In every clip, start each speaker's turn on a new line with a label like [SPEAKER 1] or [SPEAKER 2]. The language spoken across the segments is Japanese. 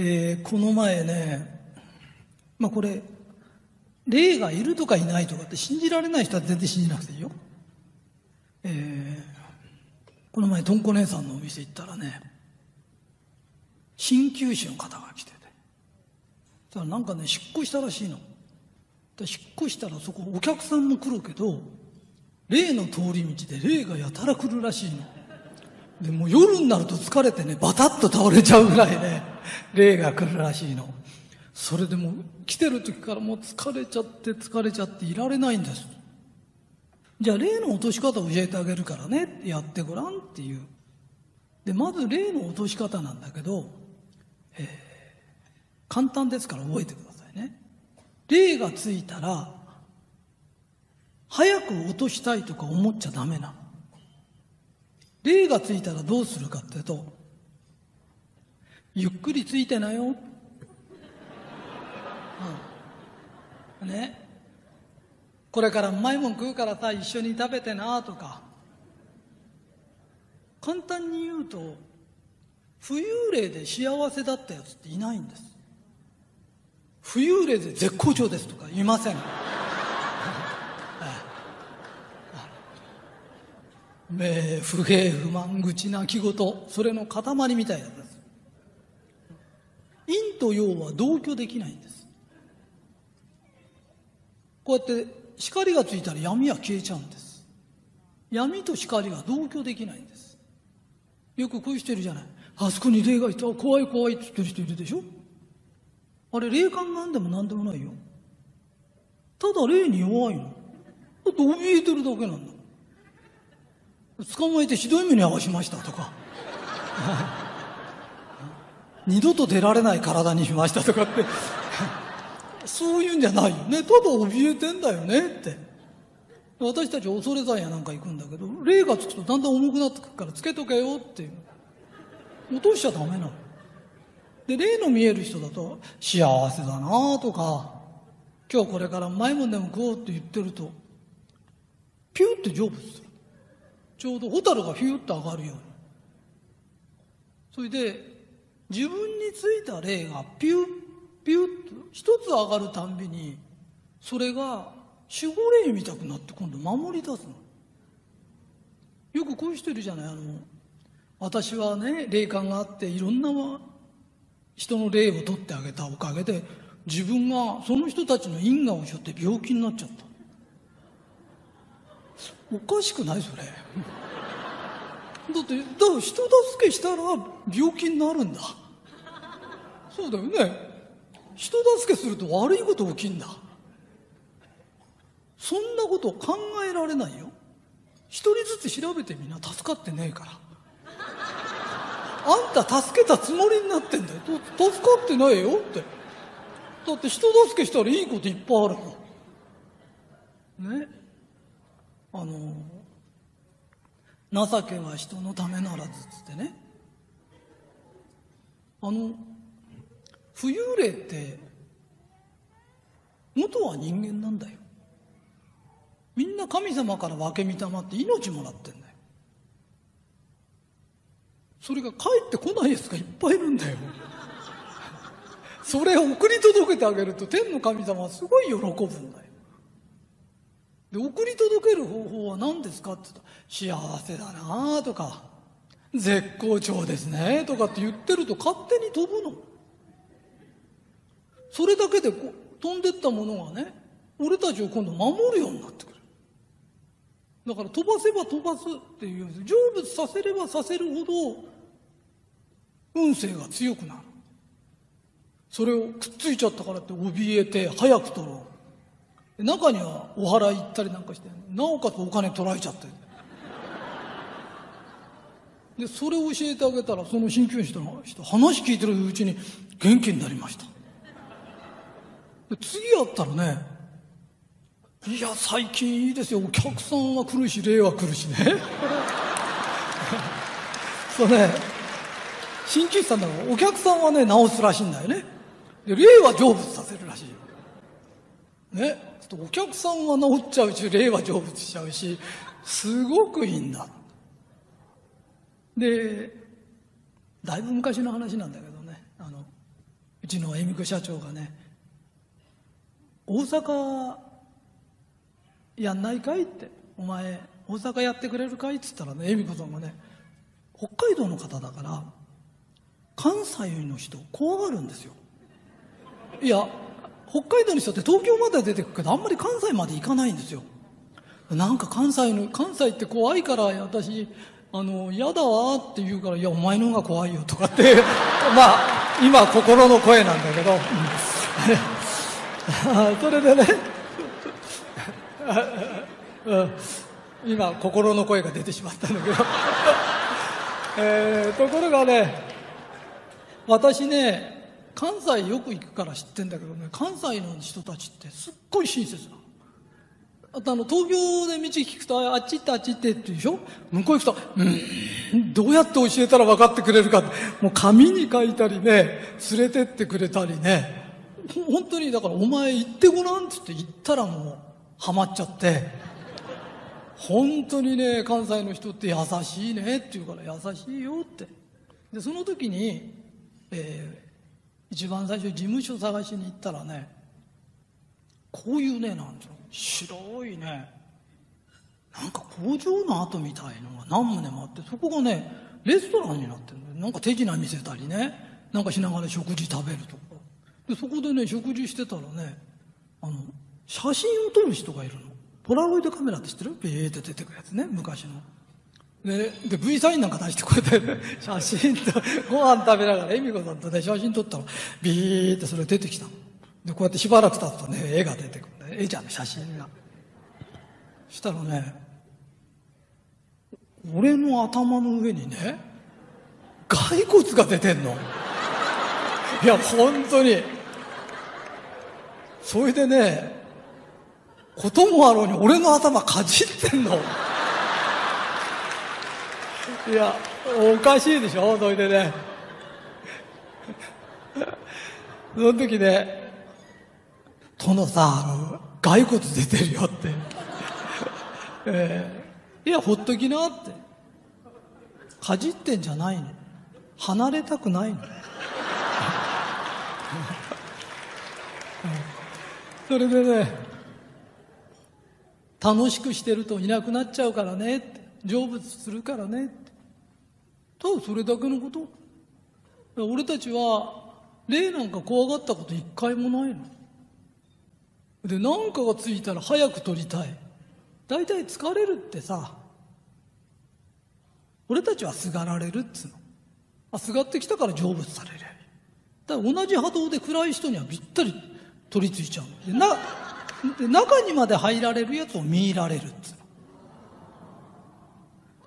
[SPEAKER 1] えー、この前ね、まあこれ、霊がいるとかいないとかって信じられない人は全然信じなくていいよ。えー、この前、とんこ姉さんのお店行ったらね、鍼灸師の方が来てて、そしたらなんかね、引っ越したらしいの。引っ越したらそこお客さんも来るけど、霊の通り道で霊がやたら来るらしいの。で、もう夜になると疲れてね、バタッと倒れちゃうぐらいね、霊が来るらしいの。それでも来てる時からもう疲れちゃって疲れちゃっていられないんです。じゃあ霊の落とし方を教えてあげるからねってやってごらんっていう。で、まず霊の落とし方なんだけど、えー、簡単ですから覚えてくださいね。霊がついたら、早く落としたいとか思っちゃダメな。霊がついたらどうするかっていうと、ゆっくりついてなよ。うん、ね。これからうまいもん食うからさ、一緒に食べてなとか。簡単に言うと、浮遊霊で幸せだったやつっていないんです。浮遊霊で絶好調ですとか言いません。え不平不満愚痴泣き言それの塊みたいなと陽は同居できないんです。こうやって光がついたら闇は消えちゃうんです。闇と光が同居できないんです。よくこういう人いるじゃない。あそこに霊がいた。怖い怖いって言ってる人いるでしょ。あれ霊感なんでも何でもないよ。ただ霊に弱いの。だって怯えてるだけなんだ。捕まえてひどい目に遭わしましたとか。二度と出られない体にしましたとかって。そういうんじゃないよね。ただ怯えてんだよねって。私たち恐れ山やなんか行くんだけど霊がつくとだんだん重くなってくるからつけとけよっていう。落としちゃダメなの。で霊の見える人だと幸せだなとか今日これからうまいもんでも食おうって言ってるとピューって成仏する。ちょうど蛍がヒューッと上がるように。それで自分についた霊がピュッピュッと一つ上がるたんびにそれが守護霊見たくなって今度守り出すの。よくこういう人いるじゃないあの私はね霊感があっていろんな人の霊を取ってあげたおかげで自分がその人たちの因果を背負って病気になっちゃった。おかしくないそれ。だってだから人助けしたら病気になるんだ。そうだよね。人助けすると悪いこと起きんだ。そんなこと考えられないよ。一人ずつ調べてみな。助かってねえから。あんた助けたつもりになってんだよ。助かってないよ。って。だって人助けしたらいいこといっぱいあるもんね。あの情けは人のためならずっつってね。あの浮遊霊って元は人間なんだよ。みんな神様から分け見たまって命もらってんだよ。それが帰ってこないやつがいっぱいいるんだよ。それを送り届けてあげると天の神様はすごい喜ぶんだよ。で送り届ける方法は何ですかって言ったら幸せだなとか絶好調ですねとかって言ってると勝手に飛ぶの。それだけで飛んでったものがね俺たちを今度守るようになってくる。だから飛ばせば飛ばすっていう成仏させればさせるほど運勢が強くなる。それをくっついちゃったからって怯えて早く取ろう。中にはお祓い行ったりなんかしてなおかつお金取られちゃって。でそれを教えてあげたらその鍼灸師の人話聞いてるうちに元気になりました。で次やったらねいや最近いいですよ。お客さんは来るし霊は来るしね。そうね。鍼灸師さんだからお客さんはね治すらしいんだよね。で霊は成仏させるらしいね。お客さんは治っちゃうし霊は成仏しちゃうしすごくいいんだでだいぶ昔の話なんだけどねあのうちの恵美子社長がね、大阪やんないかいって、お前、大阪やってくれるかいって言ったらね、恵美子さんがね、北海道の方だから、関西の人怖がるんですよ。いや、北海道の人って東京まで出てくけど、あんまり関西まで行かないんですよ。なんか関西の、関西って怖いから、私、あの、嫌だわって言うから、いや、お前の方が怖いよとかって、まあ、今心の声なんだけど、それでね、今心の声が出てしまったんだけど、えー、ところがね、私ね、関西よく行くから知ってんだけどね、関西の人たちってすっごい親切な。あとあの、東京で道聞くと、あっち行ってあっち行ってって言うでしょ？向こう行くと、うん、どうやって教えたら分かってくれるかって、もう紙に書いたりね、連れてってくれたりね、本当にだからお前行ってごらんって言って行ったらもう、ハマっちゃって、本当にね、関西の人って優しいねって言うから優しいよって。で、その時に、えー、一番最初事務所探しに行ったらね、こういうね、なんていうの、白いねなんか工場の跡みたいのが何棟もあってそこがねレストランになってるのなんか手品見せたりねなんかしながら食事食べるとか。でそこでね食事してたらねあの写真を撮る人がいるの。ポラロイドカメラって知ってる？ビーって出てくるやつね昔の。でで V サインなんか出してこうやって、写真とご飯食べながら恵美子さんとね写真撮ったらビーってそれ出てきたの。でこうやってしばらく経つとね絵が出てくるね。絵じゃん写真が。したらね俺の頭の上にね骸骨が出てんの。いや本当に。それでねこともあろうに俺の頭かじってんの。いやおかしいでしょそれでねその時ね殿さ骸骨出てるよって。えー、いや、ほっときなって。かじってんじゃないの。離れたくないの。それでね、楽しくしてるといなくなっちゃうからね、成仏するからねって。ただそれだけのこと？俺たちは、霊なんか怖がったこと一回もないの。で何かがついたら早く取りたい。大体疲れるってさ。俺たちはすがられるっつうの。あすがってきたから成仏される。だから同じ波動で暗い人にはぴったり取り付いちゃうでな中にまで入られるやつを見入られるっつう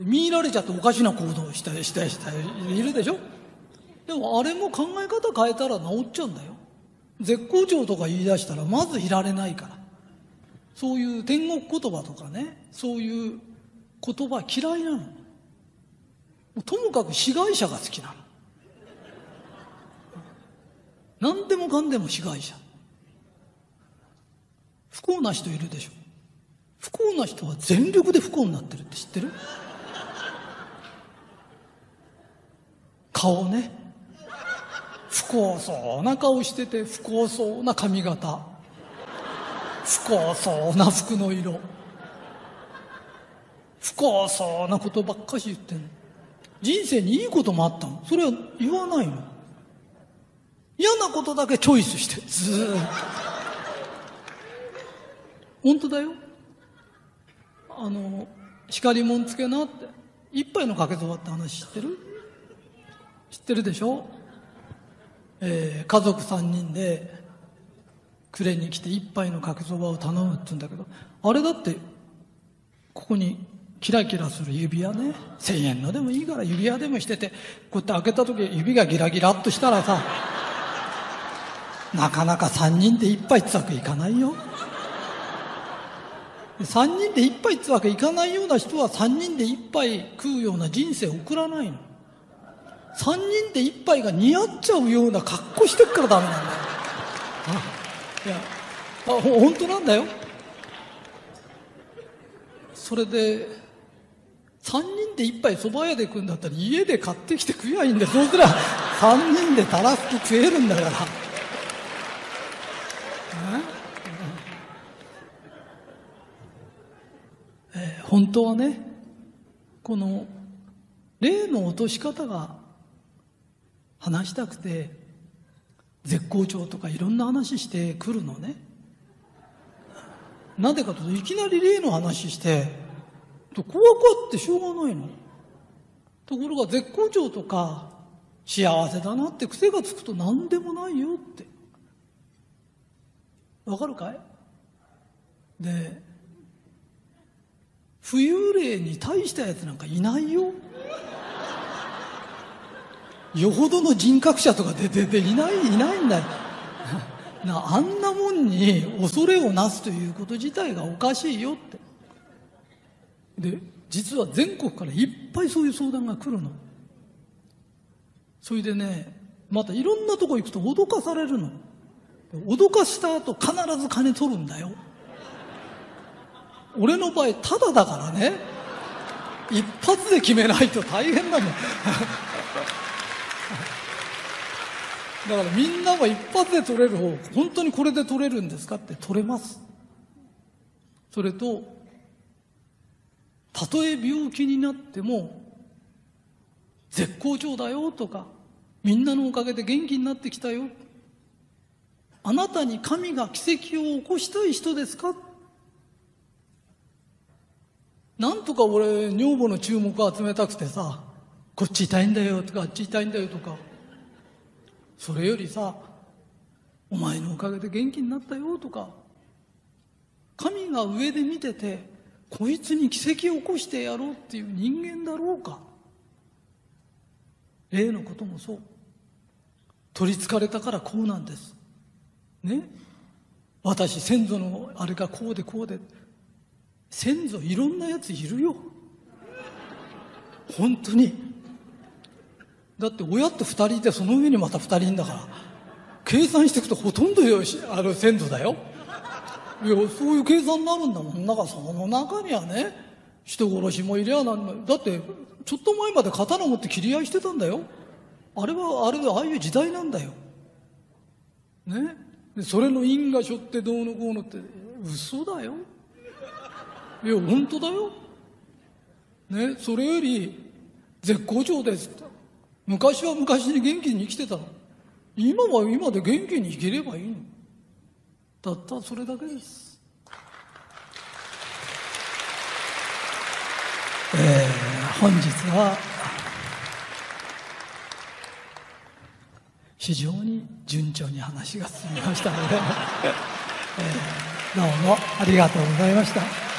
[SPEAKER 1] 見入られちゃっておかしな行動をしたりしたりしたりいるでしょ？でもあれも考え方変えたら治っちゃうんだよ。絶好調とか言い出したらまずいられないから。そういう天国言葉とかね。そういう言葉嫌いなの。ともかく被害者が好きなの。何でもかんでも被害者。不幸な人いるでしょ。不幸な人は全力で不幸になってるって知ってる？顔ね。不幸そうな顔してて不幸そうな髪型。不幸そうな服の色。不幸そうなことばっかし言ってんの。人生にいいこともあったの。それは言わないの。嫌なことだけチョイスしてずーっと。本当だよ。あの光もんつけなって。一杯のかけそばって話知ってる？知ってるでしょ？えー、家族3人で暮れに来て一杯のかけそばを頼むって言うんだけどあれだってここにキラキラする指輪ね。1000円のでもいいから指輪でもしててこうやって開けた時指がギラギラっとしたらさなかなか3人で一杯ってわけいかないよ。3人で一杯ってわけいかないような人は3人で一杯食うような人生を送らないの。3人で一杯が似合っちゃうような格好してっからダメなんだよ。いやあほ本当なんだよ。それで3人で一杯蕎麦屋で食うんだったら家で買ってきて食えばいいんだよ。そうすら3人でたらふく食えるんだから。えー本当はねこの霊の落とし方が話したくて絶好調とかいろんな話してくるのね。なんでかというといきなり霊の話して怖くあってしょうがないの。ところが絶好調とか幸せだなって癖がつくと何でもないよって。わかるかい？で浮遊霊に大したやつなんかいないよ。よほどの人格者とか出てていないいないんだよ。なあんなもんに恐れをなすということ自体がおかしいよって。で実は全国からいっぱいそういう相談が来るの。それでねまたいろんなとこ行くと脅かされるの。脅かした後必ず金取るんだよ。俺の場合タダだからね。一発で決めないと大変なの。だからみんなは一発で取れる方本当にこれで取れるんですかって取れます。それとたとえ病気になっても絶好調だよとかみんなのおかげで元気になってきたよ。あなたに神が奇跡を起こしたい人ですか？なんとか俺女房の注目を集めたくてさこっち痛いんだよとかあっち痛いんだよとかそれよりさお前のおかげで元気になったよとか神が上で見ててこいつに奇跡を起こしてやろうっていう人間だろうか。例のこともそう。取りつかれたからこうなんです。ね？私先祖のあれがこうでこうで。先祖いろんなやついるよ。本当に。だって親って2人いてその上にまた2人いんだから計算していくとほとんどよしあの先祖だよ。いやそういう計算になるんだもん。だからその中にはね人殺しもいりゃなんだだってちょっと前まで刀持って切り合いしてたんだよ。あれはあれでああいう時代なんだよ。ね？でそれの因果しょってどうのこうのって嘘だよ。いや本当だよ。ね？それより絶好調ですって。昔は昔に元気に生きてたの。今は今で元気に生きればいいの。たったそれだけです。えー、本日は非常に順調に話が進みましたので、えー、どうもありがとうございました。